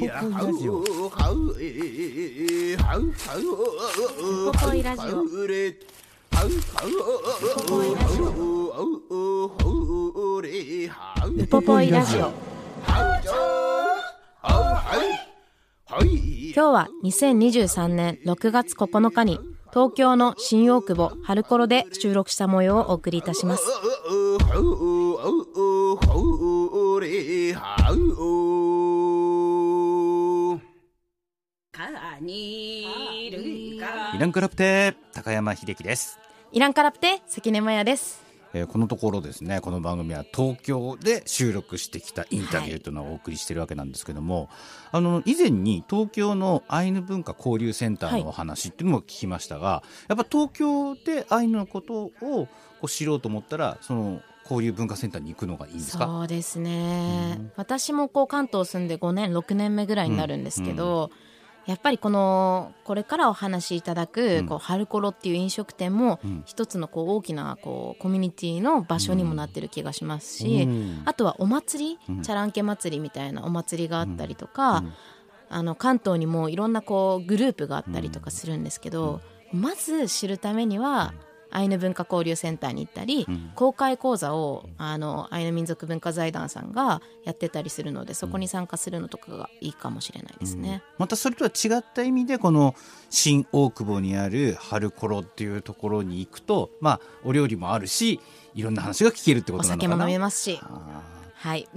ウポポイラジオウポポイラジオウポポイラジオ今日は2023年6月9日に東京の新大久保春コロで収録した模様をお送りいたしますイランクラプテ高山秀樹です、イランカラプテ関根麻也です。えーこのところですねこの番組は東京で収録してきたインタビューというのをお送りしてるわけなんですけども、あの以前に東京のアイヌ文化交流センターのお話っていうのも聞きましたが、やっぱ東京でアイヌのことをこう知ろうと思ったらその交流文化センターに行くのがいいんですか？そうですね、私もこう関東住んで5年6年目ぐらいになるんですけど、やっぱりこのこれからお話しいただく、うん。こう春コロっていう飲食店もうん。一つのこう大きなこうコミュニティの場所にもなってる気がしますし、うん。あとはお祭り、うん。チャランケ祭りみたいなお祭りがあったりとか、うん。あの関東にもいろんなこうグループがあったりとかするんですけど、まず知るためにはアイヌ文化交流センターに行ったり、うん。公開講座をあのアイヌ民族文化財団さんがやってたりするのでそこに参加するのとかがいいかもしれないですね。またそれとは違った意味でこの新大久保にある春コロっていうところに行くとまあお料理もあるしいろんな話が聞けるってこおとなのかな。酒も飲めますし、あはい、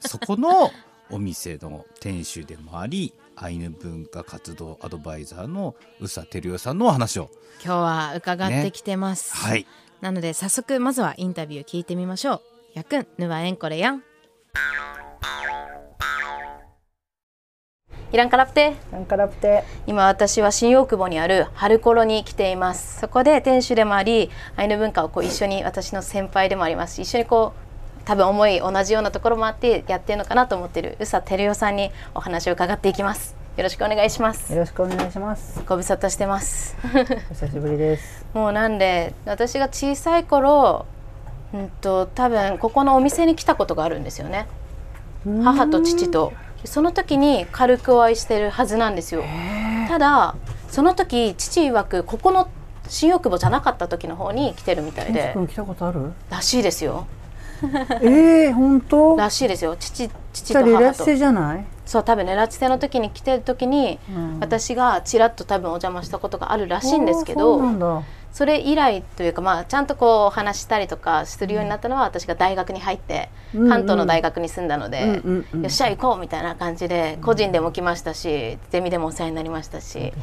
そこのお店の店主でもありアイヌ文化活動アドバイザーの宇佐照代さんのお話を。今日は伺ってきてます。はい。なので早速まずはインタビュー聞いてみましょう。やくんぬわえんこれやん。イランカラプテなんかラプテ今私は新大久保にある春コロに来ています。そこで店主でもありアイヌ文化をこう一緒に私の先輩でもあります。し一緒にこう多分思い同じようなところもあってやってるのかなと思ってる宇佐照代さんにお話を伺っていきます。よろしくお願いします。よろしくお願いします。ご無沙汰してます。お久しぶりです。もうなんで私が小さい頃うんと多分ここのお店に来たことがあるんですよね。母と父と。その時に軽くお会いしてるはずなんですよ。ただその時父曰くここの新大久保じゃなかった時の方に来てるみたい健で来たことある？らしいですよ ええ本当？らしいですよ。父父と母と。じゃない、そう多分ね拉致船の時に来てる時にうん。私がちらっと多分お邪魔したことがあるらしいんですけどそれ以来というかまあちゃんとこうお話したりとかするようになったのは私が大学に入ってうんうん。関東の大学に住んだので、うんうんうん。よっしゃ行こうみたいな感じで個人でも来ましたしゼミでもお世話になりましたし、ね。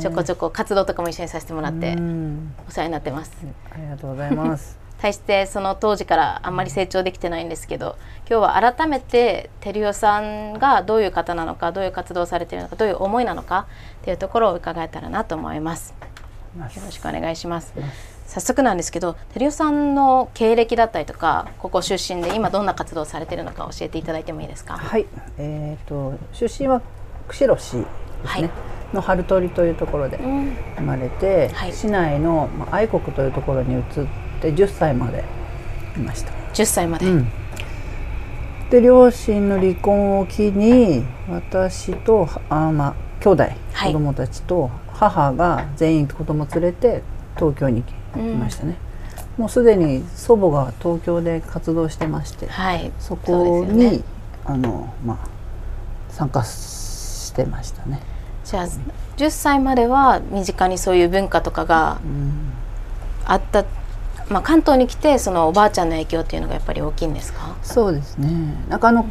ちょこちょこ活動とかも一緒にさせてもらってうん。お世話になってます。ありがとうございます対してその当時からあんまり成長できてないんですけど今日は改めて照代さんがどういう方なのかどういう活動をされているのかどういう思いなのかっていうところを伺えたらなと思います。よろしくお願いします。早速なんですけど照代さんの経歴だったりとかここ出身で今どんな活動をされているのか教えていただいてもいいですか？はいえっ、と出身は釧路市ですね、はいの春通りというところでうん。生まれて、はい。市内の、まあ、愛国というところに移って10歳までいました。10歳まで、うん、で両親の離婚を機に私とあ、まあ、兄弟、はい。子供たちと母が全員子供連れて東京に来ましたね、もうすでに祖母が東京で活動してまして、はい。そこに、よね。あのまあ参加してましたね、じゃあ10歳までは身近にそういう文化とかがうん。あった、まあ、関東に来てそのおばあちゃんの影響っていうのがやっぱり大きいんですか？そうですね。なんかあの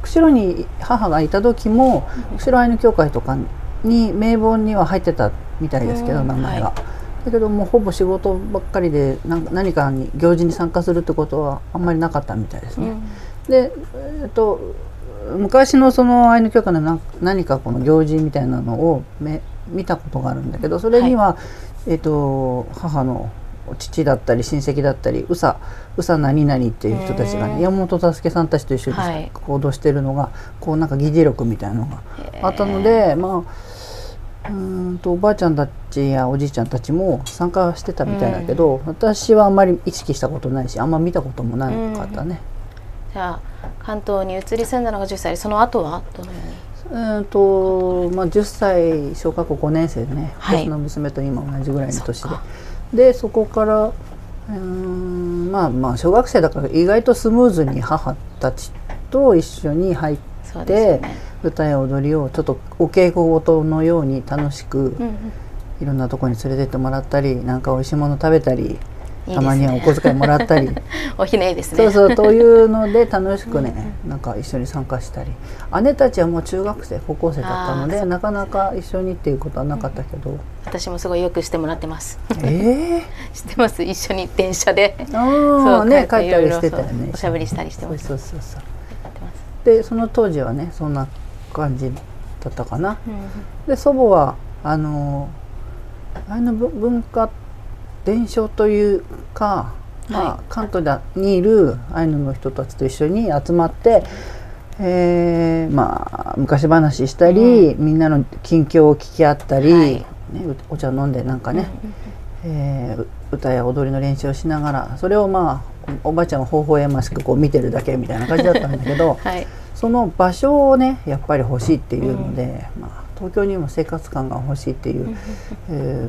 釧路に母がいた時も釧路アイヌ協会とかに名簿には入ってたみたいですけど、うん名前が、はだけどもうほぼ仕事ばっかりで何かに行事に参加するってことはあんまりなかったみたいですね、で、えっと昔のそのアイヌ教会のな何かこの行事みたいなのをめ見たことがあるんだけどそれには、えっ、と母の父だったり親戚だったり宇佐宇佐何々っていう人たちがね山本助さんたちと一緒にはい。行動してるのが、こうなんか議事録みたいなのがあったのでまあうーんとおばあちゃんたちやおじいちゃんたちも参加してたみたいだけど、私はあんまり意識したことないしあんま見たこともなかったね。じゃあ関東に移り住んだのが10歳その後は？どのようにうーんとまあ、10歳小学校5年生でね、はい。私の娘と今同じぐらいの年で。でそこからうーんまあまあ小学生だから意外とスムーズに母たちと一緒に入って、ね。歌や踊りをちょっとお稽古事のように楽しくうんうん。いろんなところに連れてってもらったりなんか美味しいもの食べたりたまにはお小遣いもらったり。おひねりですね。そうそうというので楽しくねなんか一緒に参加したり。姉たちはもう中学生高校生だったのでなかなか一緒にっていうことはなかったけど、私もすごいよくしてもらってます。ええ 知ってます？一緒に電車で。ああね帰帰ったりしてたよね。おしゃべりしたりしてそうますそうそう。そうでその当時はねそんな感じだったかな。うんで祖母はあのアイヌ文文化伝承というか、まあは関東にいるアイヌの人たちと一緒に集まって、えーまあ昔話したり、みんなの近況を聞き合ったり、はい。ね、お茶飲んでなんかね、えー歌や踊りの練習をしながらそれをまあおばあちゃんは微笑ましくこう見てるだけみたいな感じだったんだけど はい。その場所をねやっぱり欲しいっていうので、まあ、東京にも生活感が欲しいっていう、え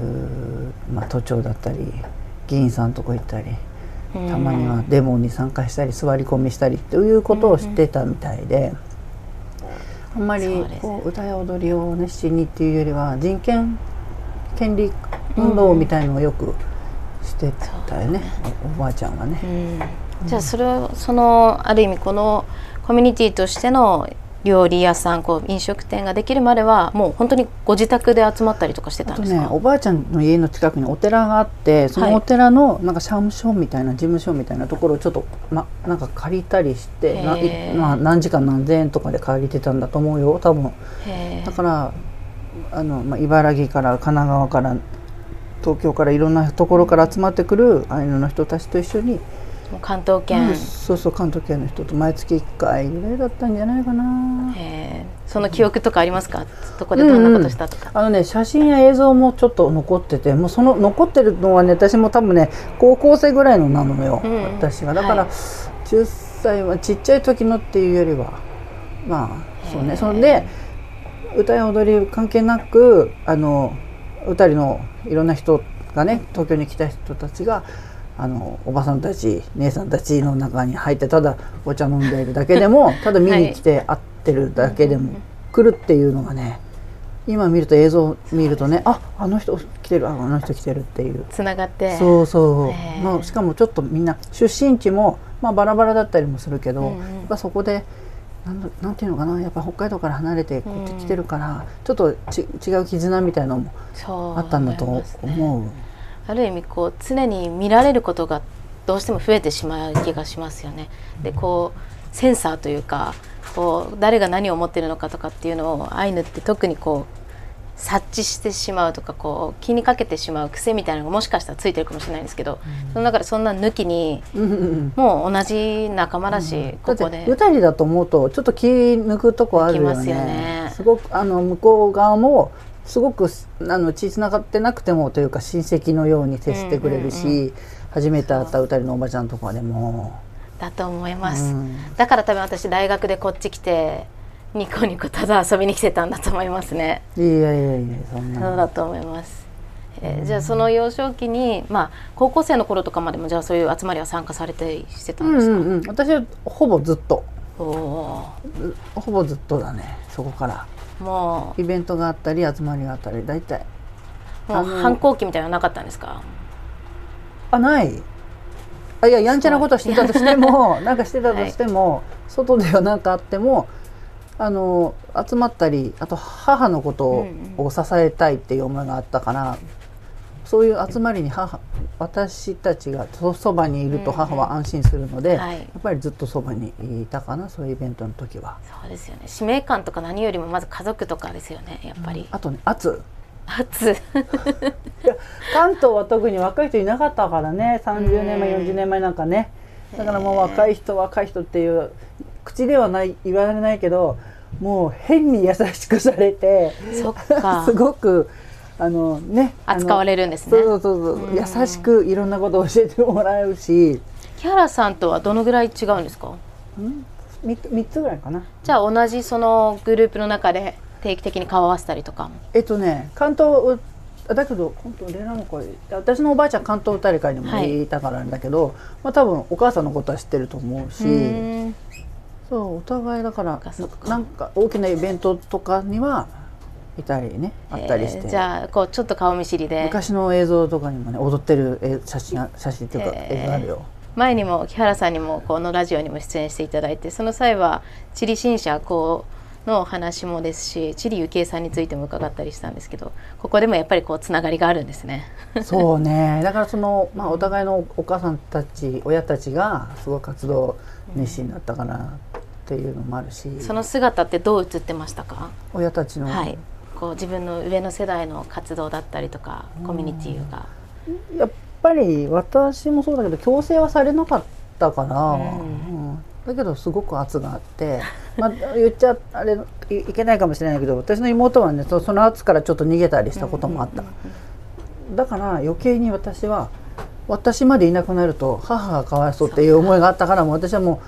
ーまあ、都庁だったり議員さんとこ行ったりたまにはデモに参加したり座り込みしたりということをしてたみたいで。あんまりこう歌や踊りを熱心にっていうよりは人権権利運動みたいのをよくしてたよね、おおばあちゃんはね。うん。じゃあそれをそのある意味このコミュニティとしての料理屋さんこう飲食店ができるまではもう本当にご自宅で集まったりとかしてたんですか、ねおばあちゃんの家の近くにお寺があってそのお寺のなんか社務所みたいな事務所みたいなところをちょっと、ま、なんか借りたりしてまあ、何時間何千円とかで借りてたんだと思うよ。多分だからあの、まあ、茨城から神奈川から東京からいろんなところから集まってくるアイヌの人たちと一緒に、関東圏、うん。そうそう関東圏の人と毎月1回ぐらいだったんじゃないかな。その記憶とかありますか？どこでどんなことしたとか、あのね写真や映像もちょっと残っててもうその残ってるのはね私も多分ね高校生ぐらいのなのよ、うん。私がだから、はい10歳はちっちゃい時のっていうよりはまあそうね。それで歌や踊り関係なくあの歌りのいろんな人がね東京に来た人たちがあのおばさんたち姉さんたちの中に入ってただお茶飲んでいるだけでも ただ見に来て会ってるだけでも来るっていうのがね今見ると映像見るとねああの人来てるああの人来てるっていう。つながって。そうそう、へー。まあ、しかもちょっとみんな出身地も、まあ、バラバラだったりもするけど、うんうん。やっぱそこでなんだなんていうのかなやっぱ北海道から離れてこっち来てるから、ちょっとち違う絆みたいのもあったんだと思う。ある意味こう常に見られることがどうしても増えてしまう気がしますよね。でこうセンサーというかこう誰が何を思ってるのかとかっていうのをアイヌって特にこう察知してしまうとかこう気にかけてしまう癖みたいなのがもしかしたらついてるかもしれないんですけど、その中でそんな抜きにうん。うんうんもう同じ仲間だし、だここで。って歌りだと思うとちょっと気抜くとこあるよ抜きますよねね。すごくあの向こう側もすごくあの血つながってなくてもというか親戚のように接してくれるし、うんうん初めて会った歌りのおばちゃんとかでも、だと思います。うん。だから多分私大学でこっち来てニコニコただ遊びに来てたんだと思いますね。いやいやいやそんなそうだと思います。えーじゃあその幼少期に、まあ、高校生の頃とかまでもじゃあそういう集まりは参加されてしてたうんんですか、うんうん私はほぼずっと。ほぼずっとだねそこからーもイベントがあったり集まりがあったり大体。うもう反抗期みたいなのなかったんですか？あない。あいややんちゃなことしてたとしても なんかしてたとしても、外では何かあってもあの集まったりあと母のことを,、うん支えたいっていう思いがあったからそういう集まりに母私たちがそそばにいると母は安心するので、はい。やっぱりずっとそばにいたかなそういうイベントの時は。そうですよね。使命感とか何よりもまず家族とかですよねやっぱり、あとね圧。初 いや関東は特に若い人いなかったからね。30年前うん。40年前なんかね。だからもう若い人若い人っていう口ではない言われないけどもう変に優しくされて すごくあのね扱われるんですね。そうそうそう優しくいろんなことを教えてもらうし。木原さんとはどのぐらい違うんですか？3, 三つぐらいかな。じゃあ同じそのグループの中で定期的に顔合わせたりとか。もえっとね関東だけど本当連絡もこれ私のおばあちゃん関東歌理会にもいたからなんだけど、まあ多分お母さんのことは知ってると思うし、そうお互いだからなんか大きなイベントとかにはいたりねあったりして、えーじゃあこうちょっと顔見知りで。昔の映像とかにもね踊ってるえ写真が写真っていうか映像あるよ。前にも木原さんにもこのラジオにも出演していただいてその際は地理新社こうのお話もですし地理ゆきえさんについても伺ったりしたんですけどここでもやっぱりこうつながりがあるんですね。そうね。だからその、まあ、お互いのお母さんたち親たちがすごい活動熱心だったかなっていうのもあるし、その姿ってどう映ってましたか、親たちの、はいこう自分の上の世代の活動だったりとかコミュニティが、やっぱり私もそうだけど強制はされなかったかな、うん。うん。だけどすごく圧があって、まあ、言っちゃあれいいけないかもしれないけど私の妹はねそその圧からちょっと逃げたりしたこともあった、だから余計に私は私までいなくなると母がかわいそうっていう思いがあったからもう私はも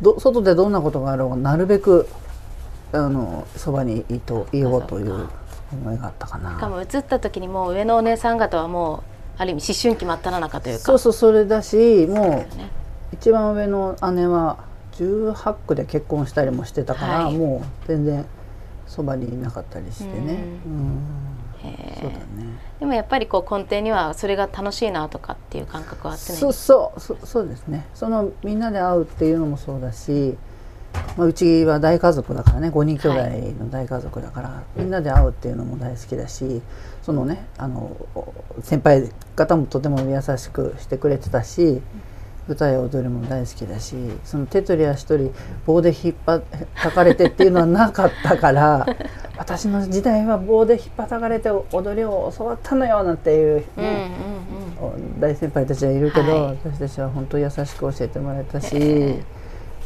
うど外でどんなことがあろうがなるべくあのそばにいといようという思いがあったかな。しかも映った時にもう上のお姉さん方はもうある意味思春期真っ只中というか。そうそうそれだしもうね一番上の姉は18区で結婚したりもしてたから、はい。もう全然そばにいなかったりしてね、ううん。そうだね。でもやっぱりこう根底にはそれが楽しいなとかっていう感覚はあってねそうそうそそうですね。そのみんなで会うっていうのもそうだし、まあ、うちは大家族だからね5人兄弟の大家族だから、みんなで会うっていうのも大好きだしそのねあの先輩方もとても優しくしてくれてたし歌や踊りも大好きだしその手取り足取り棒で引っ張たかれてっていうのはなかったから 私の時代は棒で引っ張たかれて踊りを教わったのよなんていう、うんうんね大先輩たちはいるけど、はい。私たちは本当優しく教えてもらえたし、え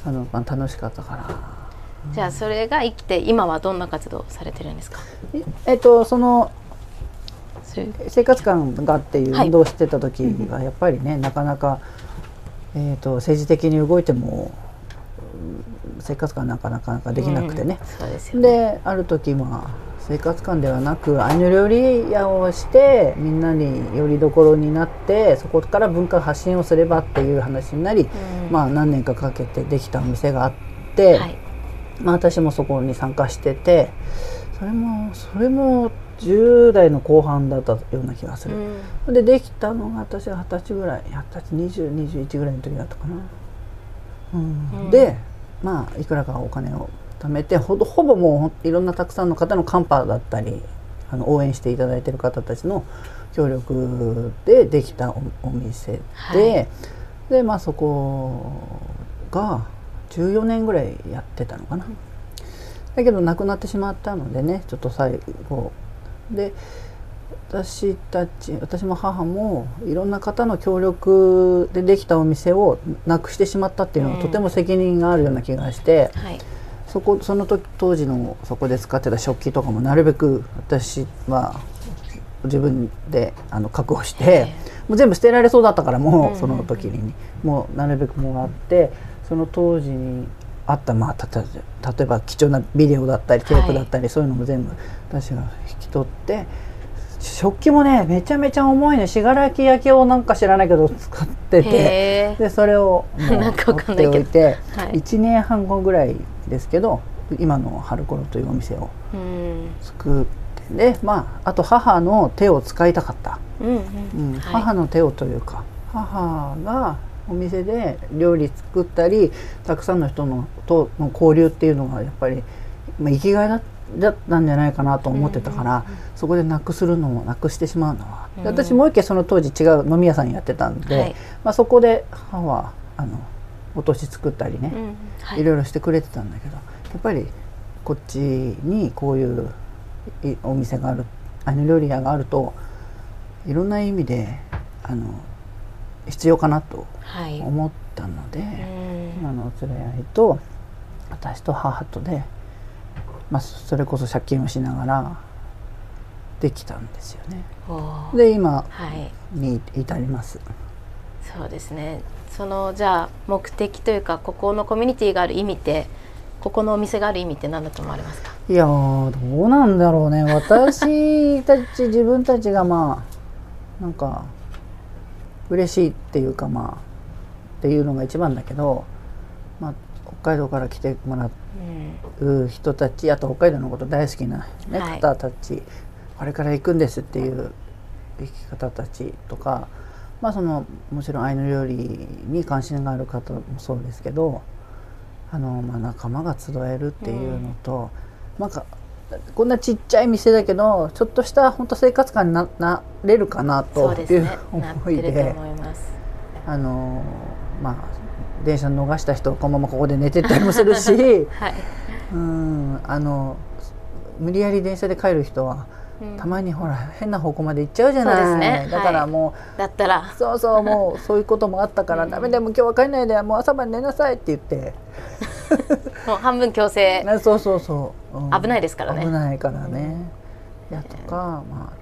あのまあ、楽しかったから。うん、じゃあそれが生きて今はどんな活動をされてるんですか？ええっとその生活感がっていうはい運動をしてた時はやっぱりね、なかなか、えー、と政治的に動いてもうん生活感なんかなかなかできなくてね、うんそうですよね。である時まあ生活感ではなくアイヌ料理屋をしてみんなによりどころになってそこから文化発信をすればっていう話になり、うん。まあ何年かかけてできたお店があって、はい。まあ、私もそこに参加しててそれもそれも10代の後半だったような気がする、うん。でできたのが私が二十歳ぐらい二十歳2021ぐらいの時だったかな、うん。うん。でまあいくらかお金を貯めてほぼほぼもういろんなたくさんの方のカンパだったりあの応援していただいている方たちの協力でできたおお店で、はい。でまあそこが14年ぐらいやってたのかな。だけど亡くなってしまったのでねちょっと最後。で私たち私も母もいろんな方の協力でできたお店をなくしてしまったっていうのうんがとても責任があるような気がして、はいそこその時当時のそこで使ってた食器とかもなるべく私は自分であの確保してもう全部捨てられそうだったからもうその時にもうなるべくもらってその当時にあったまあたた例えば貴重なビデオだったりテープだったり、そういうのも全部私が引き取って食器もねめちゃめちゃ重いね。信楽焼をなんか知らないけど使ってて。でそれを持 っておいて、はい。1年半後ぐらいですけど今の春コロというお店をうん。作ってでまああと母の手を使いたかった、うん母の手をというか母がお店で料理作ったりたくさんの人のとの交流っていうのがやっぱり、まあ、生きがいだだったんじゃないかなと思ってたから、そこでなくするのもなくしてしまうのは、で私もう一軒その当時違う飲み屋さんやってたんで、はい。まあ、そこで母はあのお年作ったりね、うんはい。いろいろしてくれてたんだけどやっぱりこっちにこういういお店があるアイヌ料理屋があるといろんな意味であの必要かなとはい。思ったので、うん。今のお連れ合いと私と母とで、まあ、それこそ借金をしながらできたんですよね。で今はい。に至ります。そうですねそのじゃあ目的というかここのコミュニティがある意味ってここのお店がある意味って何だと思われますか？いやーどうなんだろうね。私たち自分たちがまあなんか嬉しいっていうかまあっていうのが一番だけど、まあ、北海道から来てもらうんう人たちあと北海道のこと大好きな、ねはい。方たちこれから行くんですっていう生き方たちとか、まあ、そのもちろんアイヌ料理に関心がある方もそうですけどあの、まあ、仲間が集えるっていうのと、なんかこんなちっちゃい店だけどちょっとした本当生活感にななれるかなそという思いで。あのまあ電車逃した人このままここで寝てったりもするし はい。うんあの無理やり電車で帰る人は、うんたまにほら変な方向まで行っちゃうじゃない。ですね。だからはいもだったら。う、そうそうもうそういうこともあったから、ダメでも今日は帰んないでもう朝まで寝なさいって言って、もう半分強制。ねそうそうそう、うん。危ないですからね。危ないからね、やとかま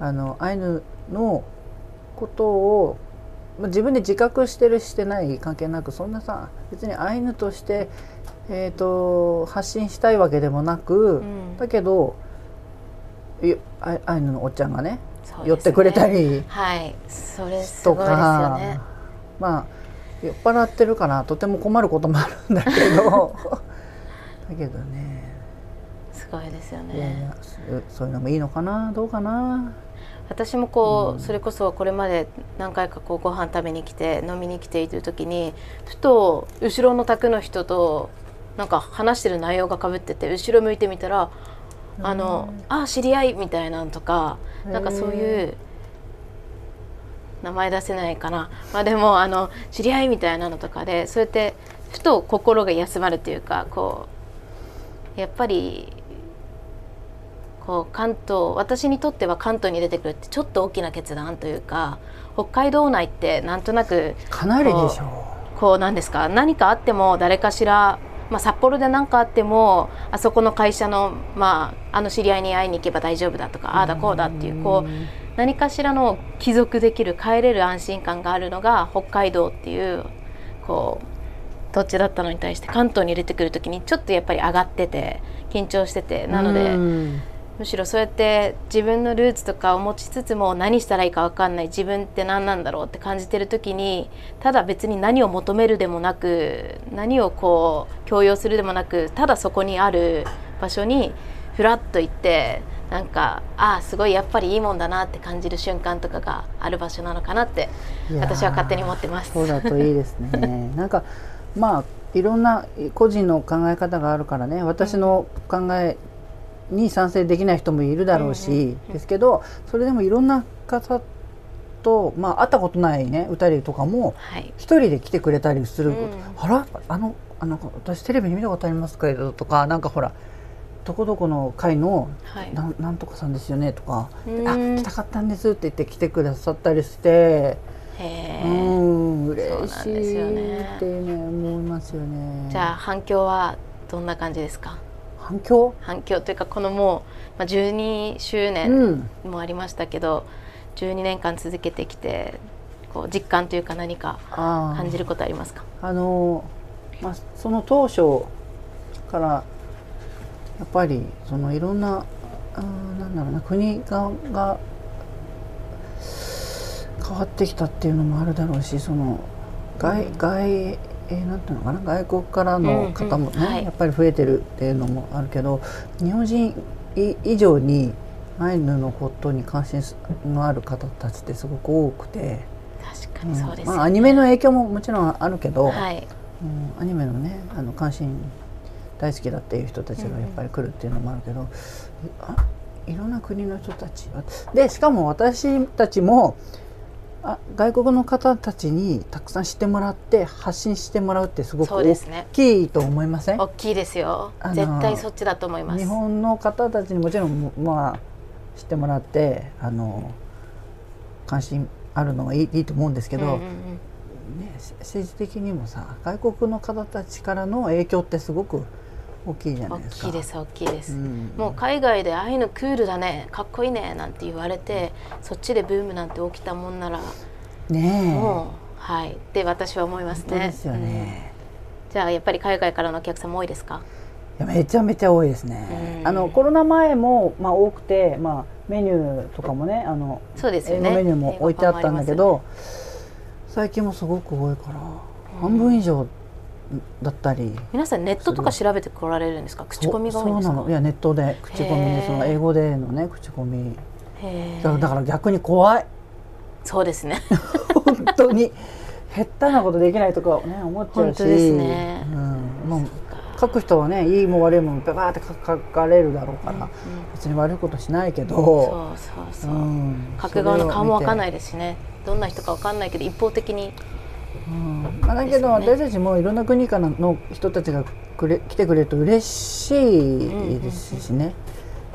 ああのアイヌのことをまあ自分で自覚してるしてない関係なくそんなさ別にアイヌとして、えー、と発信したいわけでもなく、ん。だけどいアイアイヌのおっちゃんがねね。寄ってくれたりはい。それすとごいですよか、ねまあ酔っ払ってるからとても困ることもあるんだけど。だけどね。すごいですよいやいねやそそういうのもいいのかな？どうかな？私もこう、それこそこれまで何回かこうご飯食べに来て飲みに来ている時にふと後ろの宅の人となんか話してる内容がかぶってて後ろ向いてみたら「あのあ知り合い」みたいなんとかなんかそういう名前出せないかな、まあ、でもあの知り合いみたいなのとかでそうやってふと心が休まるというかこうやっぱりこう関東私にとっては関東に出てくるってちょっと大きな決断というか北海道内ってなんとなくかなりでしょこうなんですか？何かあっても誰かしら、まあ、札幌で何かあってもあそこの会社の,、まあ、あの知り合いに会いに行けば大丈夫だとかああだこうだっていうこう何かしらの帰属できる帰れる安心感があるのが北海道っていうこう土地だったのに対して関東に入れてくる時にちょっとやっぱり上がってて緊張しててなので。うんむしろそうやって自分のルーツとかを持ちつつも何したらいいか分かんない自分って何なんだろうって感じてる時にただ別に何を求めるでもなく何をこう強要するでもなくただそこにある場所にふらっと行ってなんかああすごいやっぱりいいもんだなって感じる瞬間とかがある場所なのかなって私は勝手に思ってます。そうだといいですね なんかまあいろんな個人の考え方があるからね私の考えに賛成できない人もいるだろうし、ですけどそれでもいろんな方と、まあ、会ったことないね歌りとかもはい。一人で来てくれたりする、うん。あらあのあの私テレビで見たことありますけどとかなんかほらどこどこの会のはい。なんなんとかさんですよねとか「うん。あ来たかったんです」って言って来てくださったりして。うん嬉そうなんしいってね。思いますよね。じゃあ反響はどんな感じですか？反響？反響というかこのもう、まあ、12周う年ん。もありましたけど、12年間続けてきてこう実感というか何かあ感じることありますか？ああのまあその当初からやっぱりそのいろんなあーなんだろうな国がが変わってきたっていうのもあるだろうしその外、外えーなんていうのかな？外国からの方もね、うん。うんはい。やっぱり増えてるっていうのもあるけど日本人い以上にアイヌのことに関心のある方たちってすごく多くて、確かにそうですよね、まあ、アニメの影響ももちろんあるけど、はい。うん。アニメのねあの関心大好きだっていう人たちがやっぱり来るっていうのもあるけど、あいろんな国の人たちでしかも私たちもあ外国の方たちにたくさん知ってもらって発信してもらうってすごく大きいと思いません、大きいですよ。絶対そっちだと思います。日本の方たちにもちろんまあ知ってもらってあの関心あるのはいいいいと思うんですけど、うんうんうん。ね、せ政治的にもさ外国の方たちからの影響ってすごく大きいじゃない大ですか。きいです大きいです、うん。もう海外でああいうのクールだねかっこいいねなんて言われてそっちでブームなんて起きたもんならねえ。もうはい。って私は思いますね。ですよね、うん。じゃあやっぱり海外からのお客さんも多いですか？めちゃめちゃ多いですね。うん。あのコロナ前もまあ多くて、まあメニューとかもね、あのそうですよね。英語メニューも置いてあったんだけど、最近もすごく多いから、半分以上だったり。皆さんネットとか調べてこられるんですか？口コミが多いんですか？そうなの。いやネットで。口コミでその英語でのね口コミ。だから逆に怖い。そうですね。本当に。下手なことできないとかね思っちゃうし。本当ですね。うん、もう書く人はねいいも悪いもバーって書書かれるだろうから、うんうん。別に悪いことしないけど。そうそうそう、うん。書く側の顔もわかんないい、ですしね。どんな人かわかんないけど一方的にうん。まあ、だけど、私たちもいろんな国からの人たちがくれ来てくれると嬉しいですしね、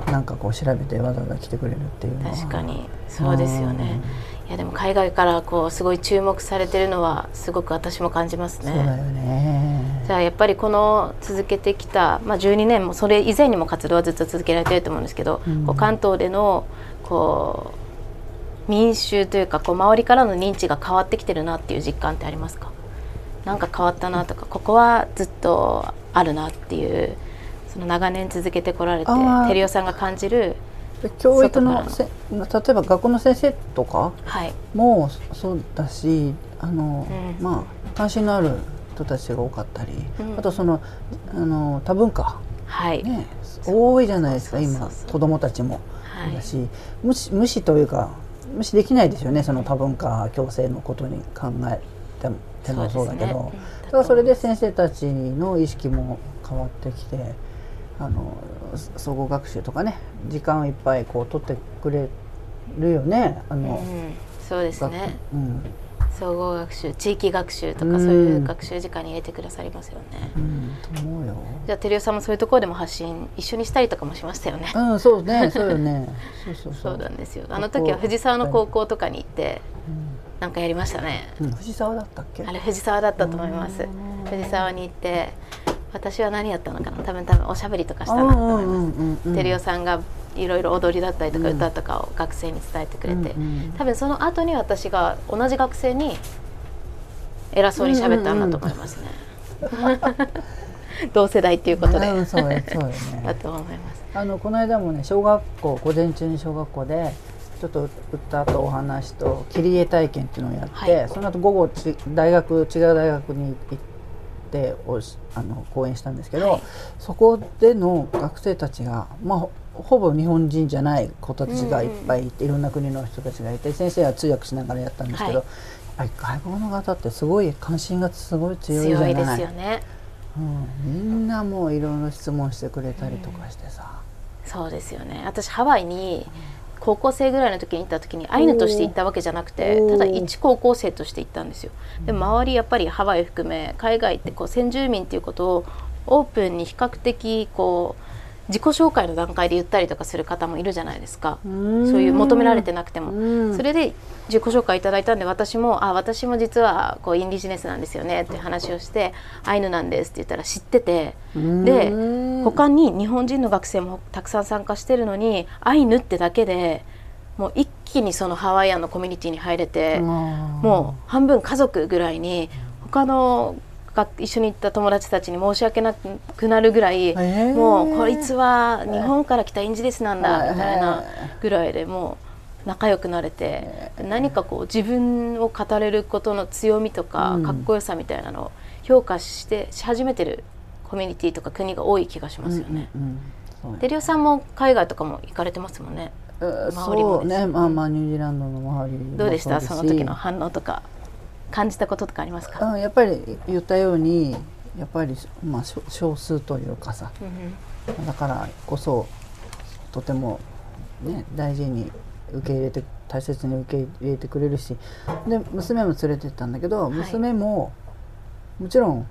なんかこう調べてわざわざ来てくれるっていうのは。確かに。そうですよね。いやでも海外からこうすごい注目されてるのはすごく私も感じますそうだよね。ねじゃあやっぱりこの続けてきた、まあ、12年もそれ以前にも活動はずっと続けられてると思うんですけど、うん。こう関東でのこう民衆というかこう周りからの認知が変わってきてるなっていう実感ってありますか？なんか変わったなとかここはずっとあるなっていうその長年続けてこられて照代さんが感じるで教育の例えば学校の先生とか？はい。もそうだしあの、うん。まあ関心のある人たちが多かったり、うん。あとそのあの多文化。はい、ね多いじゃないですか今子供たちも。はい。だし無視無視というか無視できないですよねその多文化共生のことに考えてもそうだけど、そね。それで先生たちの意識も変わってきてあの総合学習とかね時間をいっぱいこう取ってくれるよねあの、うん、そうです学ねうん総合学習地域学習とうんかそういう学習時間に入れてくださりますよね、うん、と思うよ。じゃあ照代さんもそういうところでも発信一緒にしたりとかもしましたよね、うん、そうね、そうよね。そうそうそ。そううなんですよ。あの時は藤沢の高校とかに行ってうなんかやりましたね。ん、うん藤沢だったっけ？あれ藤沢だったと思います。うん。藤沢に行って私は何やったのかな？多分多分おしゃべりとかしたなと思います照代さんがいろいろ踊りだったりとかうん。歌とかを学生に伝えてくれて、多分その後に私が同じ学生に偉そうに喋ったんだと思いますね、同世代っていうことで、うん、そうよそうよね。だと思います。あのこの間もね小学校午前中に小学校でちょっと歌とお話と切り絵体験っていうのをやって、はい。その後午後ち大学違う大学に行っておしあの講演したんですけど、はい。そこでの学生たちがまあほほぼ日本人じゃない子たちがいっぱいいて、いろんな国の人たちがいて先生は通訳しながらやったんですけど、はい。やっぱり外国の方ってすごい関心がすごい強いじゃない強いですよね。うん、みんなもういろいろ質問してくれたりとかしてさ、そうですよね。私ハワイに高校生ぐらいの時に行った時にアイヌとして行ったわけじゃなくてただ一高校生として行ったんですよ。でも周りやっぱりハワイ含め海外ってこう先住民っていうことをオープンに比較的こう自己紹介の段階で言ったりとかする方もいるじゃないですか。そういう求められてなくても。うん。それで自己紹介いただいたんで私も「あ私も実はこうインディジネスなんですよね」って話をして「アイヌなんです」って言ったら知ってて。でうん。他に日本人の学生もたくさん参加してるのにアイヌってだけでもう一気にそのハワイアンのコミュニティに入れてもう半分家族ぐらいに他のが一緒に行った友達たちに申し訳なくなるぐらい、ー。もうこいつは日本から来たインジデスなんだみたいなぐらいでもう仲良くなれて何かこう自分を語れることの強みとかうん。かっこよさみたいなのを評価してし始めてるコミュニティとか国が多い気がしますよね。うんうんうん。そうデリオさんも海外とかも行かれてますもんね。そうね。まあまあニュージーランドの周りもどうでした？その時の反応とか感じたこととかありますか？うんやっぱり言ったようにやっぱり、まあ、少少数というかさ。うんだからこそとても、ね、大事に受け入れて大切に受け入れてくれるし。で娘も連れてったんだけど、い。娘ももちろん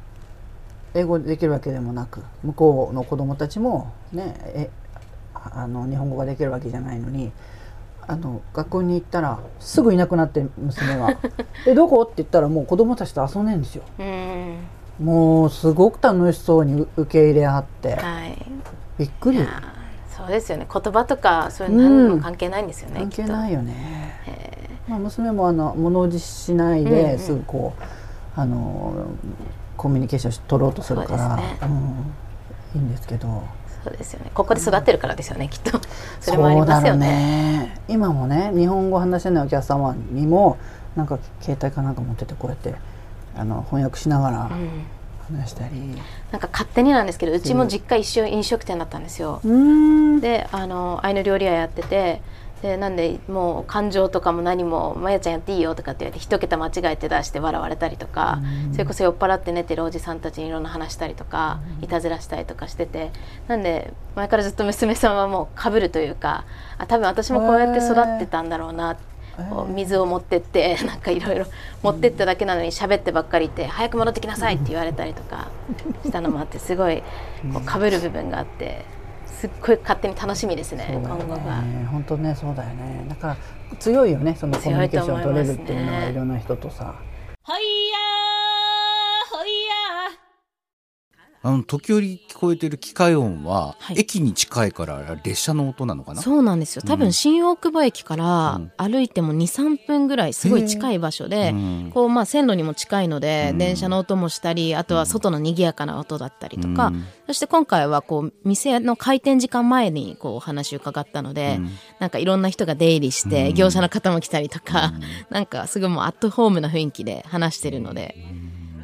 英語できるわけでもなく向こうの子供たちもねえあの日本語ができるわけじゃないのにあの学校に行ったらすぐいなくなって娘が「えどこ?」って言ったらもう子供たちと遊んでんですよ。うん。もうすごく楽しそうに受け入れ合って。はい。びっくり。そうですよね。言葉とかそういうの関係ないんですよね、関係ないよよね。まあ、娘もあの物おじしないうんうん。ですぐこう、あのコミュニケーションし取ろうとするから。ね。うん、いいんですけどそうですよね。ここで育ってるからですよねきっと。それもありますよね。ね。今もね日本語話せないお客様にもなんか携帯かなんか持っててこうやってあの翻訳しながらうん話したり。なんか勝手になんですけどうちも実家一緒飲食店だったんですよ、うん。であのアイヌ料理屋やっててでなんでもう感情とかも何も「まやちゃんやっていいよ」とかって言われて一桁間違えて出して笑われたりとか、それこそ酔っ払って寝てるおじさんたちにいろんな話したりとか、いたずらしたりとかしててなんで前からずっと娘さんはもうかぶるというかあ多分私もこうやって育ってたんだろうな、こう水を持ってって なんかいろいろ持ってっただけなのに喋ってばっかりいて「早く戻ってきなさい」って言われたりとかしたのもあってすごいこうかぶる部分があってすっごい勝手に楽しみですねそうだよ今後が。ね本当ねそうだよね。だから強いよねそのコミュニケーション取れるっていうのはいろんな人とさ。ほいやー。ほいやあの時折聞こえてる機械音は、はい。駅に近いから列車の音なのかな？そうなんですよ。多分新大久保駅からうん。歩いても23分ぐらいすごい近い場所で、うん。こうまあ線路にも近いので、うん。電車の音もしたりあとは外の賑やかな音だったりとか、うん。そして今回はこう店の開店時間前にこうお話を伺ったので、うん。なんかいろんな人が出入りして、うん。業者の方も来たりとか、なんかすごいもうアットホームな雰囲気で話してるので、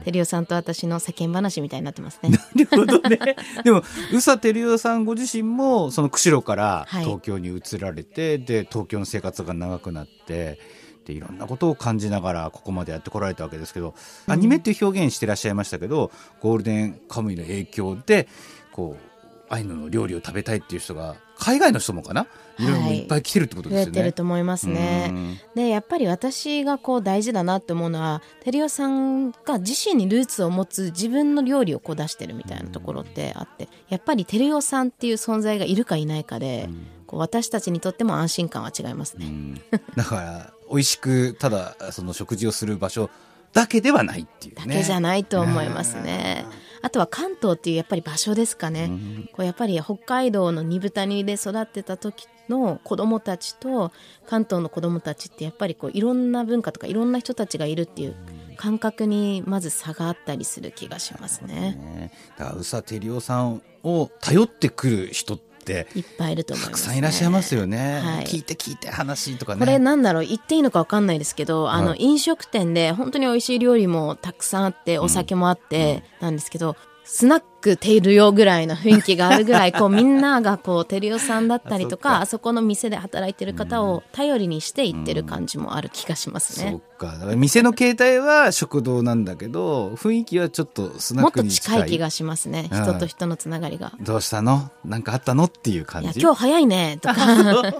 テリオさんと私の世間話みたいになってますね。なるほどね。でも、宇佐照代さんご自身も、その釧路からはい東京に移られて、で、東京の生活が長くなって、で、いろんなことを感じながら、ここまでやってこられたわけですけど、アニメっていう表現してらっしゃいましたけど、ゴールデンカムイの影響で、こう、アイヌの料理を食べたいっていう人が、海外の人もかないろいろいっぱい来てるってことですよね。てると思いますね。でやっぱり私がこう大事だなって思うのはテリオさんが自身にルーツを持つ自分の料理をこう出してるみたいなところってあってやっぱりテリオさんっていう存在がいるかいないかで、こう私たちにとっても安心感は違いますね。うんだから、美味しく、ただ、その食事をする場所だけではないっていうね。だけじゃないと思いますね。あとは関東っていうやっぱり場所ですかね。こうやっぱり北海道の二豚煮で育ってた時の子供たちと関東の子供たちってやっぱりこういろんな文化とかいろんな人たちがいるっていう感覚にまず差があったりする気がしますね。ねだから宇佐照代さんを頼ってくる人っていっぱいいると思います、ね。たくさんいらっしゃいますよね。はい聞いて聞いて話とかね。これなんだろう？言っていいのかわかんないですけど、あのはい飲食店で本当に美味しい料理もたくさんあってお酒もあってなんですけど、スナックテルヨぐらいの雰囲気があるぐらいこうみんながこうテルヨさんだったりとかあそこの店で働いてる方を頼りにして行ってる感じもある気がしますそねっ。か。だから店の形態は食堂なんだけど、雰囲気はちょっとスナもっとックに近い。近い気がしますね。うん人と人のつながりが。どうしたの？なんかあったの？っていう感いやじ。今日早いねとか 今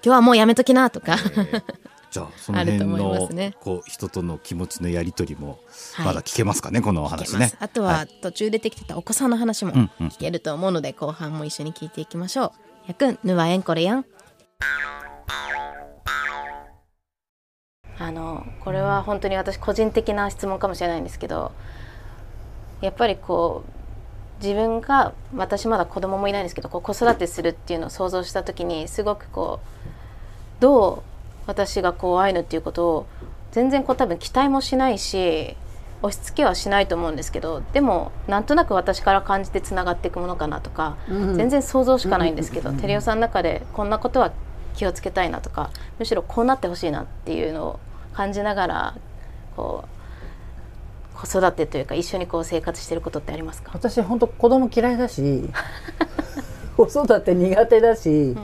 日はもうやめときなとか。じゃあその辺あると思いの、ますねこう人との気持ちのやりとりもはいまだ聞けますかね、このお聞話ね。あとは途中出てきてたお子さんの話も聞けると思うので後半も一緒に聞いていきましょう。やくん、ぬわえんこれやん。あのこれは本当に私個人的な質問かもしれないんですけどやっぱりこう自分が私まだ子供もいないんですけどこう子育てするっていうのを想像した時にすごくこうどう私がこうアイヌっていうことを全然こう多分期待もしないし押し付けはしないと思うんですけどでもなんとなく私から感じてつながっていくものかなとか、うん。全然想像しかないんですけど、テレオさんの中でこんなことは気をつけたいなとかむしろこうなってほしいなっていうのを感じながらこう子育てというか一緒にこう生活してることってありますか、私本当子供嫌いだし 子育て苦手だし、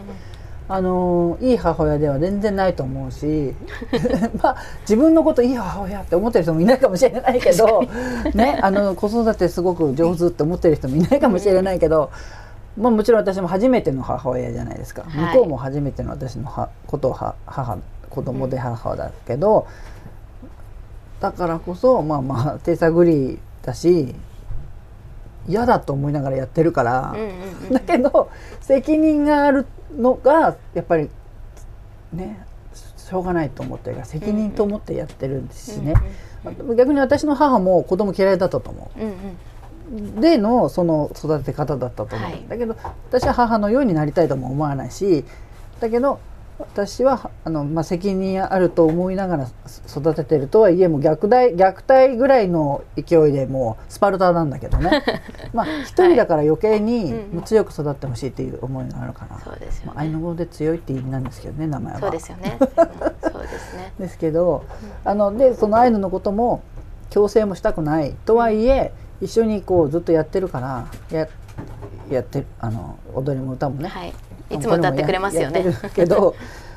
あのいい母親では全然ないと思うし まあ自分のこといい母親って思ってる人もいないかもしれないけど、ね、あの子育てすごく上手って思ってる人もいないかもしれないけど、まあ、もちろん私も初めての母親じゃないですか、はい向こうも初めての私のはことをは母子供で母だけど、だからこそまあまあ手探りだし嫌だと思いながらやってるから。うんうんうんだけど責任があるのがやっぱりねしょうがないと思ってるから責任と思ってやってるんですしね、逆に私の母も子供嫌いだったと思う。んうん。うでのその育て方だったと思う、はい。だけど私は母のようになりたいとも思わないしだけど私はあの、まあ、責任あると思いながら育ててるとはいえもう虐待虐待ぐらいの勢いでもうスパルタなんだけどね。まあ一人だから余計に強く育ってほしいっていう思いがあるかな、そうですよまあ、アイヌ語で強いって意味なんですけどね名前は。そうですよね、うんそうですね。ですけど、あのでそのアイヌのことも強制もしたくないとはいえ一緒にこうずっとやってるからややってあの踊りも歌もね、はいいつも歌ってくれますよね。けど、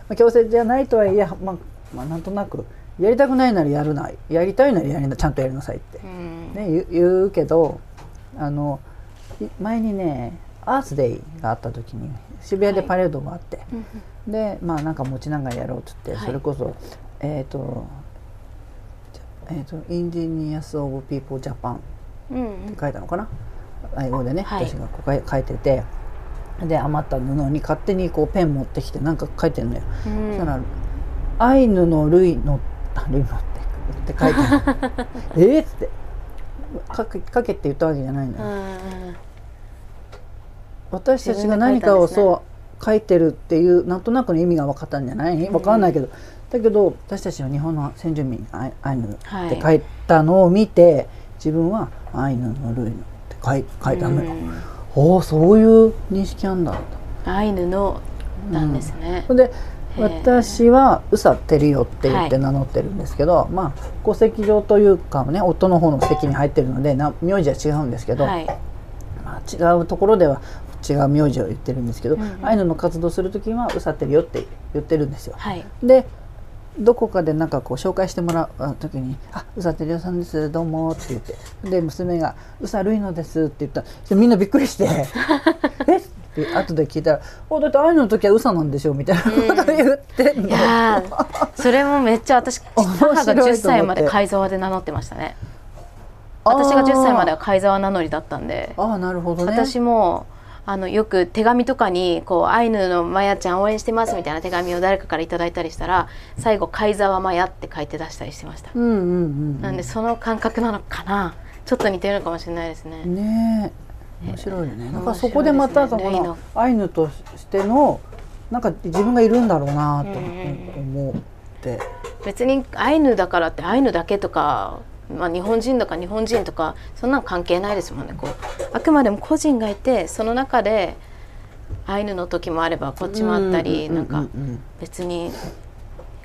まあ、強制じゃないとはいえ、まあ、まあなんとなくやりたくないならやるなやりたいならやりなちゃんとやりなさいって、うん。ね、言う言うけどあのい前にねアースデイがあった時に渋谷でパレードがあって、でまあなんか持ちながらやろうっつって、はい。それこそえっ、とえっ、と Indigenous of People Japan っうんうん。て書いたのかな？英語でね、はい。私がここ書いててで余った布に勝手にこうペン持ってきてなんか書いてるのよ、うん。そしたら「アイヌのルイのあルイの」ってって書いてある。えーっつって。書け書けって言ったわけじゃないのよ、うんうん私たちが何かをそう書いてるっていうなんとなくの意味が分かったんじゃない？分かんないけど、だけど私たちは日本の先住民アイアイヌって書いたのを見て、自分はアイヌのルイのって書い書いたのよ、おおそういう認識なんだ。アイヌのなんですね、それで私は宇佐照代って言ってはい名乗ってるんですけど、まあ戸籍上というかね夫の方の籍に入ってるのでな名字は違うんですけど、はい。まあ、違うところでは違う名字を言ってるんですけど、うんうん。アイヌの活動する時は「うさってるよ」って言ってるんですよ。はい。でどこかでなんかこう紹介してもらう時に「あうさてるよさんですどうも」って言って。で娘が「うさるいのです」って言った。らみんなびっくりして「え？っ?」て後で聞いたら「おだってアイヌの時はうさなんでしょ」みたいな。こと言ってんの。いやーそれもめっちゃ私母がと思って。10歳まで貝沢で名乗ってましたね。私が10歳までは貝沢名乗りだったんで。あなるほどね。私もあのよく手紙とかにこうアイヌのマヤちゃん応援してますみたいな手紙を誰かからいただいたりしたら最後貝沢マヤって書いて出したりしてました、うんうんなんでその感覚なのかな？ちょっと似てるのかもしれないですね、うん。ねえ。面白いよね。だからそこでまたそののアイヌとしてのなんか自分がいるんだろうなとうんうん思って。別にアイヌだからってアイヌだけとか、まあ、日本人だから日本人とかそんなん関係ないですもんねこう。あくまでも個人がいてその中でアイヌの時もあればこっちもあったり、うんなんか別に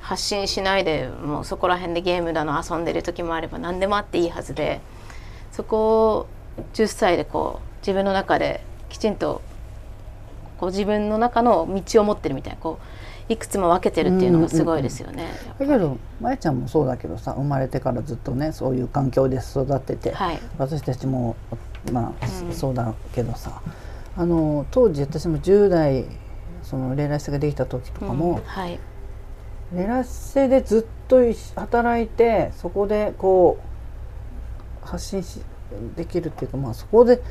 発信しないでもうそこら辺でゲームだの遊んでる時もあれば何でもあっていいはずでそこを10歳でこう自分の中できちんとこう自分の中の道を持ってるみたいなこういくつも分けてるっていうのがすごいですよね。だけどまやちゃんもそうだけどさ生まれてからずっとねそういう環境で育ってて、はい。私たちもまあ、うんそうだけどさあの当時私も10代そのレラスができた時とかも、うん。はい。レラッセでずっと働いてそこでこう発信しできるっていうかまあそこで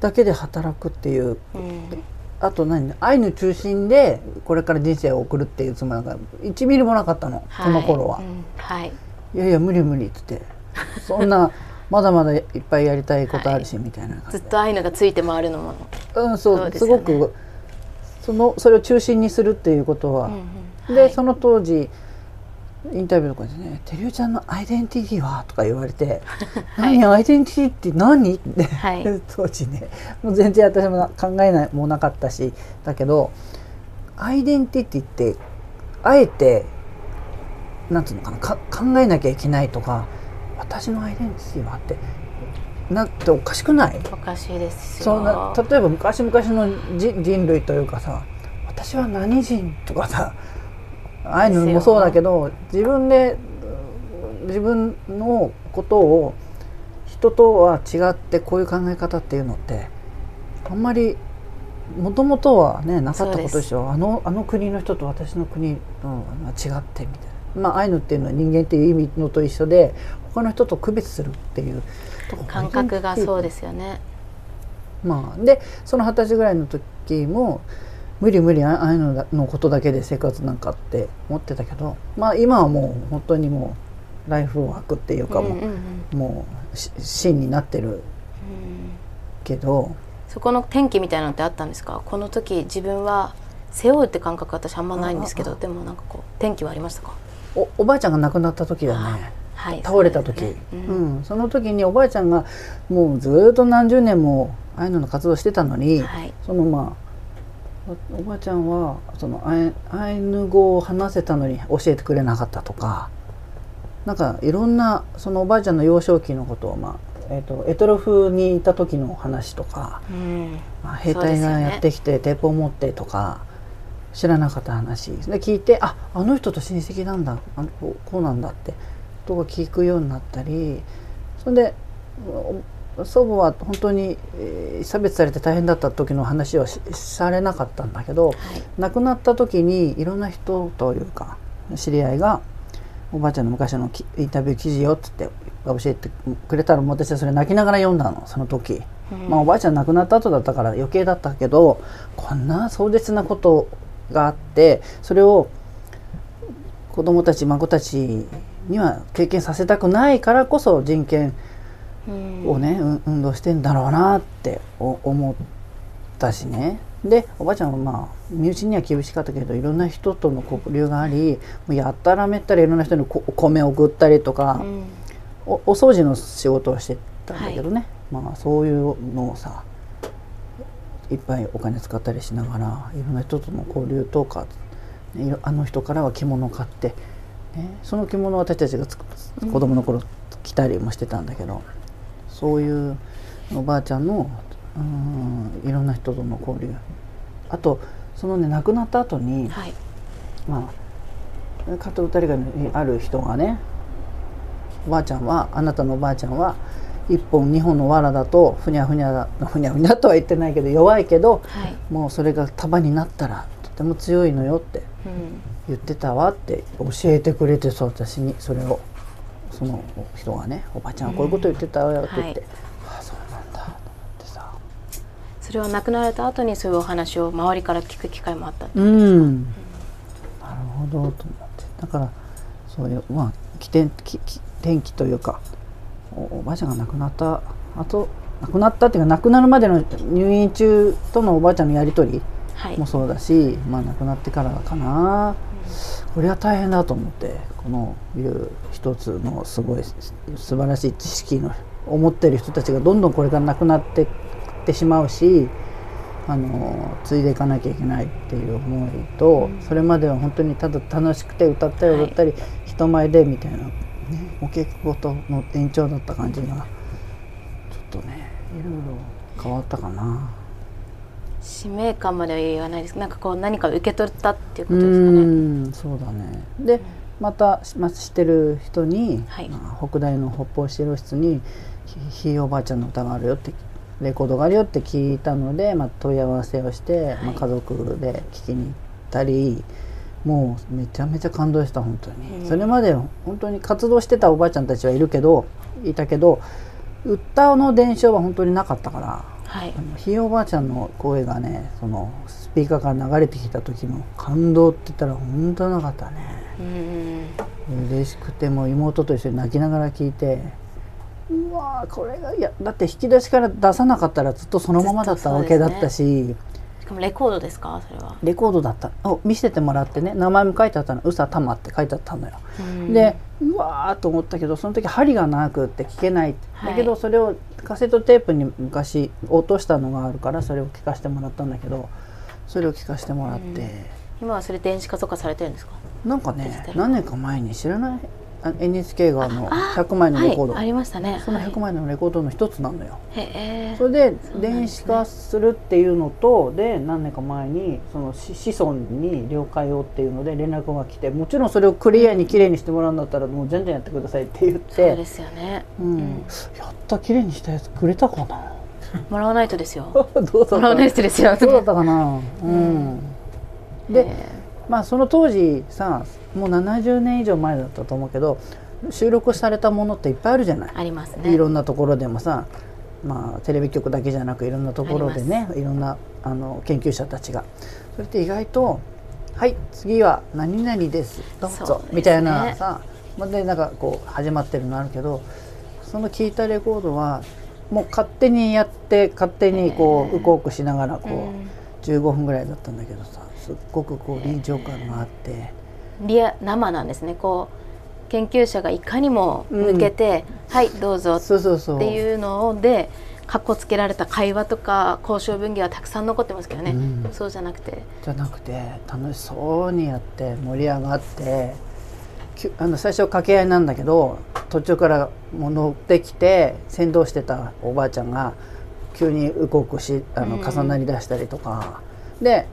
だけで働くっていううんあと何？アイヌ中心でこれから人生を送るっていうつもりが1ミリもなかったの、その頃は、いうん。はい。いやいや無理無理っつって。そんなまだまだいっぱいやりたいことあるし、みたいな感じずっとアイヌがついて回るのも、うんそう。そうですごくそのそれを中心にするっていうことは、うんうん。で、はい。その当時インタビューとかでね「てりおちゃんのアイデンティティは?」とか言われて 「何アイデンティティって何?」って、はい。当時ね。もう全然私もな考えないもなかったしだけどアイデンティティってあえてなんつうのかなか考えなきゃいけないとか私のアイデンティティはってなっておかしくない？おかしいですよ。そんな例えば昔々の人人類というかさ私は何人とかさああいうのもそうだけど自分で自分のことを人とは違ってこういう考え方っていうのってあんまりもともとはねなかったことでしょ。あのあの国の人と私の国のは違ってみたいな、まあ、アイヌっていうのは人間っていう意味のと一緒で他の人と区別するっていう感覚がそうですよね。まあ、でその二十歳ぐらいの時も無理無理ああいうののことだけで生活なんかって思ってたけど、まあ、今はもう本当にもうライフワークっていうかもう,、うんうんうん。もうし芯になってるけどそこの転機みたいなのってあったんですか？この時自分は背負うって感覚私あんまないんですけどでもなんかこう転機はありましたか？おおばあちゃんが亡くなった時だね。はい。倒れた時。ねううん。ん、その時におばあちゃんがもうずっと何十年もああいうのの活動してたのに、はい。そのまあおおばあちゃんはそのアイヌ語を話せたのに教えてくれなかったとかなんかいろんなそのおばあちゃんの幼少期のことを、まあえー、とエトロフにいた時の話とか、うん。まあ、兵隊がやってきて鉄砲持ってとか知らなかった話で聞いてああの人と親戚なんだあのこうなんだってとか聞くようになったりそれでお祖母は本当に、えー差別されて大変だった時の話はしされなかったんだけど、はい亡くなった時にいろんな人というか知り合いが「おばあちゃんの昔のきインタビュー記事よ」っつって教えてくれたら私はそれ泣きながら読んだのその時。うんまあおばあちゃん亡くなった後だったから余計だったけどこんな壮絶なことがあってそれを子供たち孫たちには経験させたくないからこそ人権うんをね、うん運動してんだろうなってお思ったしね。でおばあちゃんはまあ身内には厳しかったけどいろんな人との交流がありもうやったらめったらいろんな人にこお米を送ったりとか、うん。おお掃除の仕事をしてたんだけどね、まあそういうのをさいっぱいお金使ったりしながらいろんな人との交流とか、あの人からは着物を買って、ね、その着物を私たちが子供の頃着たりもしてたんだけど、そういうおばあちゃんのうんいろんな人との交流。あとそのね亡くなった後に、はい。まあ加藤歌りがある人がねおばあちゃんはあなたのおばあちゃんは一本二本の藁だとふにゃふにゃだふにゃふにゃとは言ってないけど弱いけどはい。もうそれが束になったらとても強いのよってうん。言ってたわって教えてくれてそう私にそれをその人がね「おばあちゃんはこういうこと言ってたわよ」って言って、はいああそうなんだと思ってさ。それは亡くなられた後にそういうお話を周りから聞く機会もあったうん、なるほどと思って。だからそういうまあ起点きき転機というかおおばあちゃんが亡くなったあと亡くなったっていうか亡くなるまでの入院中とのおばあちゃんのやり取りはい。もそうだし、まあ亡くなってからかな、これは大変だと思ってこのいう一つのすごい素晴らしい知識の思ってる人たちがどんどんこれからなくなってってしまうしあの継いでいかなきゃいけないっていう思いと、それまでは本当にただ楽しくて歌ったり踊ったり、人前でみたいな、ね、お稽古事の延長だった感じがちょっとねいろいろ変わったかな。使命感までは言わないです。けどなんかこう何か受け取ったっていうこうとですかね。んそうだね。でまた、まあ、知ってる人に、はい。まあ北大の北方資料室にひひいおばあちゃんの歌があるよってレコードがあるよって聞いたので、まあ、問い合わせをして、まあ、家族で聞きに行ったりもうめちゃめちゃ感動した本当に、それまで本当に活動してたおばあちゃんたちはいるけどいたけど歌の伝承は本当になかったから。はい。あのひいおばあちゃんの声がねそのスピーカーから流れてきた時の感動って言ったら本当なかったね。うん嬉しくてもう妹と一緒に泣きながら聞いてうわーこれがいやだって引き出しから出さなかったらずっとそのままだったわけだったし、しかもレコードですか？それは。レコードだった。を見せてもらってね名前も書いてあったの「うさたま」って書いてあったのよ。うん。でうわーと思ったけどその時針がなくって聞けないはいだけどそれをカセットテープに昔落としたのがあるからそれを聞かせてもらったんだけどそれを聞かせてもらって、今はそれ電子化とかされてるんですか？なんかね何年か前に知らない？あ NHK があの100枚のレコード、はい、ありましたね。その100枚のレコードの一つなのよ。へえ。それで電子化するっていうのとで何年か前にその子子孫に了解をっていうので連絡が来てもちろんそれをクリアにきれいにしてもらうんだったらもう全然やってくださいって言って。そうですよね。うん。やったきれいにしたやつくれたかな？もらわないとですよ。どうだった？もらわないとですよ。どうだったかな？うん。でえまあその当時さもう70年以上前だったと思うけど収録されたものっていっぱいあるじゃない。ーありますね。いろんなところでもさ、まあ、テレビ局だけじゃなくいろんなところでねいろんなあの研究者たちが。それって意外と「はい次は何々です。どうぞ。そうね。みたいなさまあでなんかこう始まってるのあるけどその聞いたレコードはもう勝手にやって勝手にこううこうくしながらこう、うん。15分ぐらいだったんだけどさすっごくこう臨場感があって。リア生なんですね。こう研究者がいかにも抜けて「はいどうぞ」っていうのでかっこつけられた会話とか交渉分岐はたくさん残ってますけどね、うん。そうじゃなくて。じゃなくて楽しそうにやって盛り上がってあの最初掛け合いなんだけど途中からもう乗ってきて先導してたおばあちゃんが急にうこうこしあのうん。重なりだしたりとか、で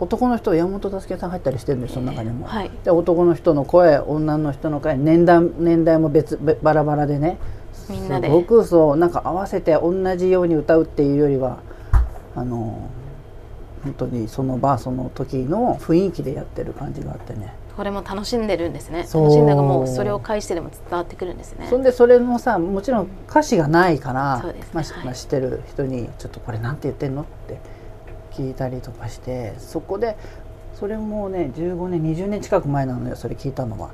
男の人山本助さん入ったりしてるんですその中にも。はい。で男の人の声女の人の声年代年代も別べバラバラでね。みんなで。すごくそうなんか合わせて同じように歌うっていうよりはあの本当にその場その時の雰囲気でやってる感じがあってね。これも楽しんでるんですね。楽しんだがもうそれを介してでも伝わってくるんですね。そんでそれもさもちろん歌詞がないから、そうですね。まあしはいまあ知ってる人に「ちょっとこれなんて言ってんの?」って聞いたりとかしてそこでそれもね15年20年近く前なのよそれ聞いたのは。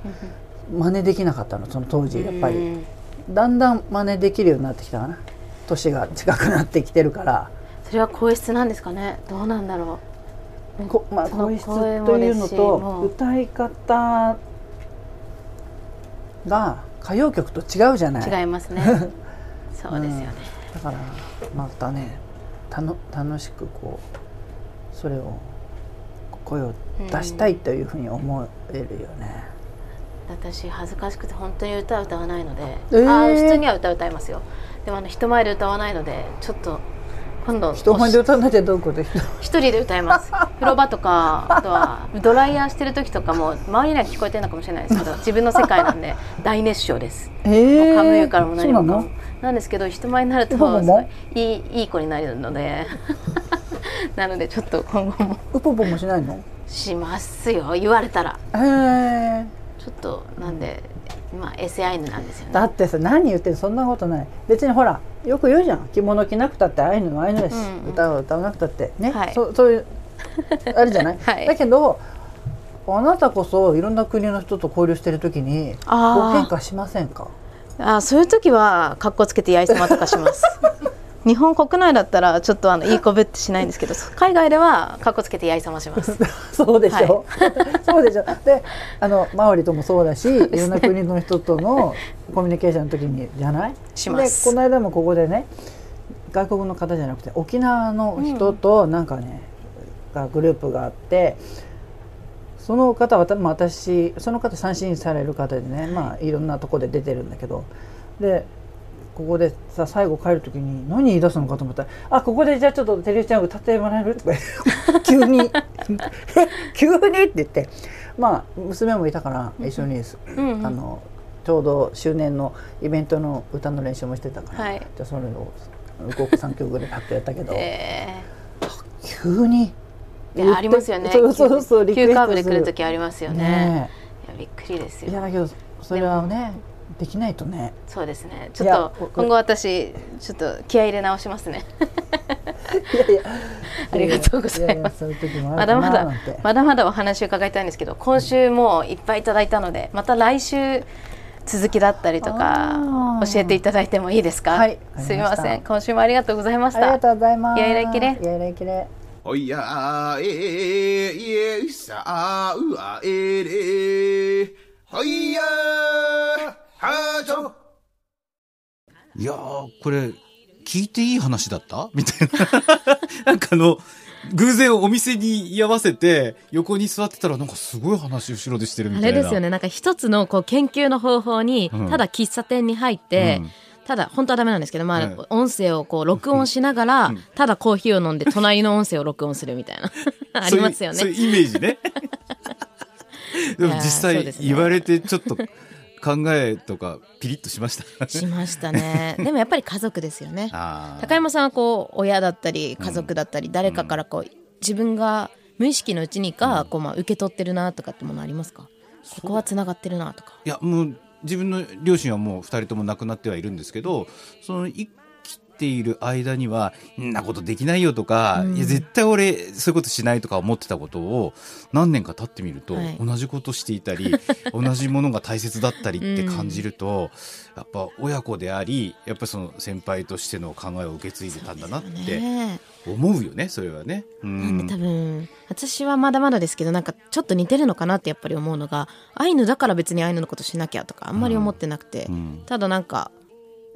真似できなかったのその当時やっぱり。うんだんだん真似できるようになってきたかな。年が近くなってきてるから。それは声質なんですかね？どうなんだろう？こまあ、声質というのと歌い方が歌謡曲と違うじゃない。違いますね。そうですよね、だからまたねたの楽しくこうそれを声を出したいというふうに思えるよね、私恥ずかしくて本当に歌歌わないので、えー。あー普通には歌歌いますよ。でもあの人前で歌わないのでちょっと今度人前で歌わなきゃどういうこと？人一人で歌います。風呂場とかあとはドライヤーしてる時とかも周りには聞こえてるのかもしれないですけど自分の世界なんで大熱唱です。えもうーカムイからも何も。かもなんですけど人前になるといいいいい子になれるので なのでちょっと今後も。ウポポもしないの？しますよ言われたら。へえちょっとなんでまあ SI なんですよね。だってさ何言ってるそんなことない。別にほらよく言うじゃん。着物着なくたってアイヌのアイヌだし、うんうん。歌を歌わなくたって。ね、はい。そそういうあるじゃない、はい。だけどあなたこそいろんな国の人と交流してる時にご変化しませんか？あそういう時は格好つけてやいさまとかします 日本国内だったらちょっとあのいい子ぶってしないんですけど 海外では格好つけてやいさまします。そうでしょ、そうでしょ。であのマオリともそうだしいろんな国の人とのコミュニケーションの時にじゃない？します。でこの間もここでね外国の方じゃなくて沖縄の人となんかね、がグループがあってその方は、まあ、私その方三振される方でね、まあ、いろんなとこで出てるんだけど。でここでさ最後帰る時に何言い出すのかと思ったら「あここでじゃあちょっと照井ちゃん歌ってもらえる?」とか 急に「え 急に?」って言って。まあ娘もいたから一緒に、んうん。あのちょうど周年のイベントの歌の練習もしてたから、はい。じゃあそれを動く3曲ぐらいパッとやったけど、え急に。ーいやありますよね。そうそうそう急カーブで来する。る時ありますよね。ねいやびっくりですよ。えいやだけどそれはねできないとね。そうですね。ちょっと今後私ちょっと気合い入れ直しますね。いやいや。ありがとうございます。まだまだまだまだお話を伺いたいんですけど今週もいっぱいいただいたのでまた来週続きだったりとか教えていただいてもいいですか？はいすみません。今週もありがとうございました。ありがとうございます。やいらいきれ。やいらいきれ。おやええいさあうあえれほいやいやーこれ聞いていい話だった？みたいな なんかあの偶然お店に居合わせて、横に座ってたら、なんかすごい話後ろでしてるみあたいな。れですよね。なんか一つのこう研究の方法に、うんただ喫茶店に入って、うんただ、本当はダメなんですけど、まあ、うん音声をこう録音しながら、ただコーヒーを飲んで隣の音声を録音するみたいな。ありますよね。そういうイメージね。でも実際言われてちょっと考えとかピリッとしました。しましたね。でもやっぱり家族ですよね。高山さんはこう親だったり家族だったり、誰かからこう自分が無意識のうちにか、こうまあ受け取ってるなとかってものありますか？ここはつながってるなとか。いやもう自分の両親はもう2人とも亡くなってはいるんですけどその1ている間には、んなことできないよとか、うん、いや、絶対俺、そういうことしないとか思ってたことを、何年か経ってみると、はい、同じことしていたり、同じものが大切だったりって感じると、うん、やっぱ親子であり、やっぱその先輩としての考えを受け継いでたんだなって、思うよね、それはね。うん、なんで多分、私はまだまだですけど、なんかちょっと似てるのかなってやっぱり思うのが、アイヌだから別にアイヌのことしなきゃとか、あんまり思ってなくて、ただなんか、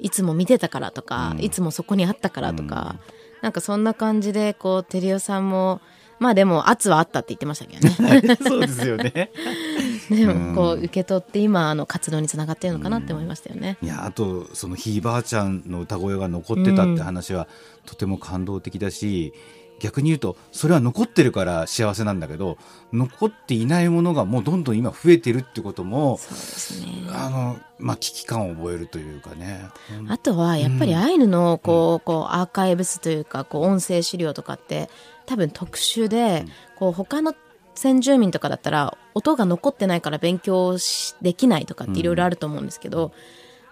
いつも見てたからとか、いつもそこにあったからとか、なんかそんな感じでこう照代さんもまあでも圧はあったって言ってましたけどね そうですよね。でもこう受け取って今あの活動につながってるのかなって思いましたよね。いやあとそのひいばあちゃんの歌声が残ってたって話はとても感動的だし、逆に言うとそれは残ってるから幸せなんだけど残っていないものがもうどんどん今増えてるってこともそうですね。あの、まあ、危機感を覚えるというかね。あとはやっぱりアイヌのこうこうアーカイブスというかこう音声資料とかって多分特殊でこう他の先住民とかだったら音が残ってないから勉強しできないとかっていろいろあると思うんですけど、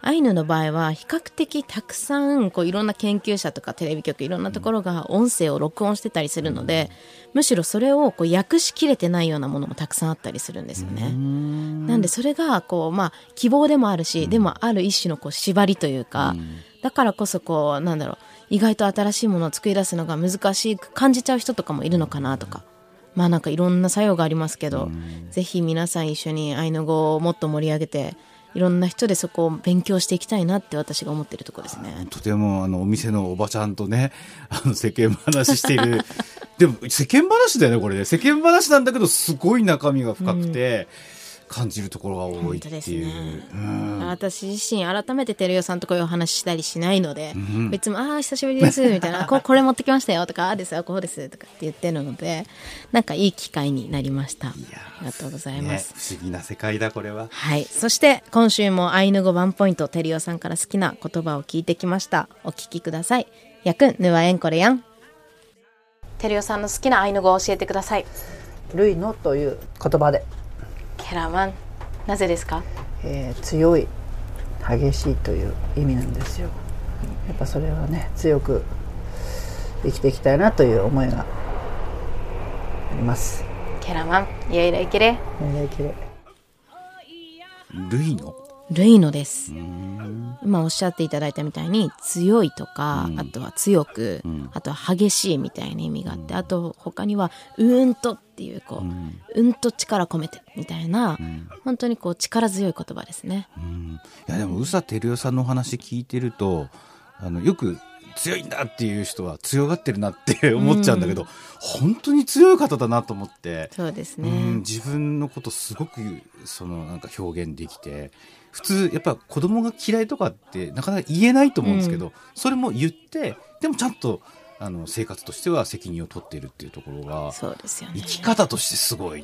アイヌの場合は比較的たくさんこういろんな研究者とかテレビ局いろんなところが音声を録音してたりするので、むしろそれをこう訳しきれてないようなものもたくさんあったりするんですよね。なんでそれがこう、まあ、希望でもあるし、でもある一種のこう縛りというか、だからこそこうなんだろう意外と新しいものを作り出すのが難しく感じちゃう人とかもいるのかなとか。まあなんかいろんな作用がありますけど、ぜひ皆さん一緒にアイヌ語をもっと盛り上げていろんな人でそこを勉強していきたいなって私が思ってるところですね。とてもあのお店のおばちゃんとねあの世間話している。でも世間話だよねこれね。世間話なんだけどすごい中身が深くて、感じるところが多いっていう。ね。うん。私自身改めて照代さんとこういうお話ししたりしないので、別に「ああ久しぶりです」みたいな こ「これ持ってきましたよ」とか「ああですよこうです」とかって言ってるのでなんかいい機会になりました。ありがとうございまねす、不思議な世界だこれは。はい。そして今週もアイヌ語ワンポイント照代さんから好きな言葉を聞いてきました。お聞きください。やくんぬわえんこれやん。テリオさんの好きなアイヌ語を教えてください。ルイノという言葉で、ケラマンなぜですか？えー強い激しいという意味なんですよ。やっぱそれはね強く生きていきたいなという思いがあります。ケラマンイエイライケレねきれいルイのルイノです。今おっしゃっていただいたみたいに強いとか、あとは強く、あとは激しいみたいな意味があって、あと他にはうーんとっていうこう、うん、と力込めてみたいな、本当にこう力強い言葉ですね。いやでも宇佐照代さんのお話聞いてるとあのよく強いんだっていう人は強がってるなって 思っちゃうんだけど、本当に強い方だなと思って、そうですね。うん、自分のことすごくそのなんか表現できて普通やっぱ子供が嫌いとかってなかなか言えないと思うんですけど、それも言ってでもちゃんとあの生活としては責任を取っているっていうところがそうですよね。生。き方としてすごい。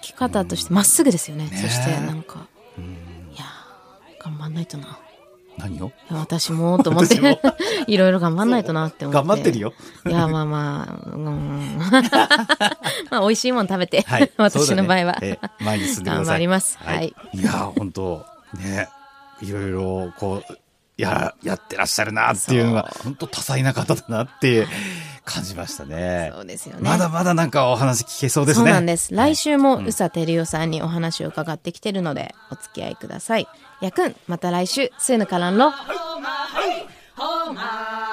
生き方としてまっすぐですよね。ね。そしてなんか、いやー頑張んないとな。何を？私もと思って。いろいろ頑張んないとなって思って。頑張ってるよ。いやまあまあうん。まあ美味しいもの食べて、はい、私の場合は、ねえ前に進んでください。頑張ります。はい。いやー、本当ね、いろいろこう、や、やってらっしゃるなっていうのが、本当多彩な方だなって感じましたね。そうですよね。まだまだなんかお話聞けそうですね。そうなんです。来週も宇佐照代さんにお話を伺ってきてるので、お付き合いください。やくん、また来週、スーヌカランロ。ほま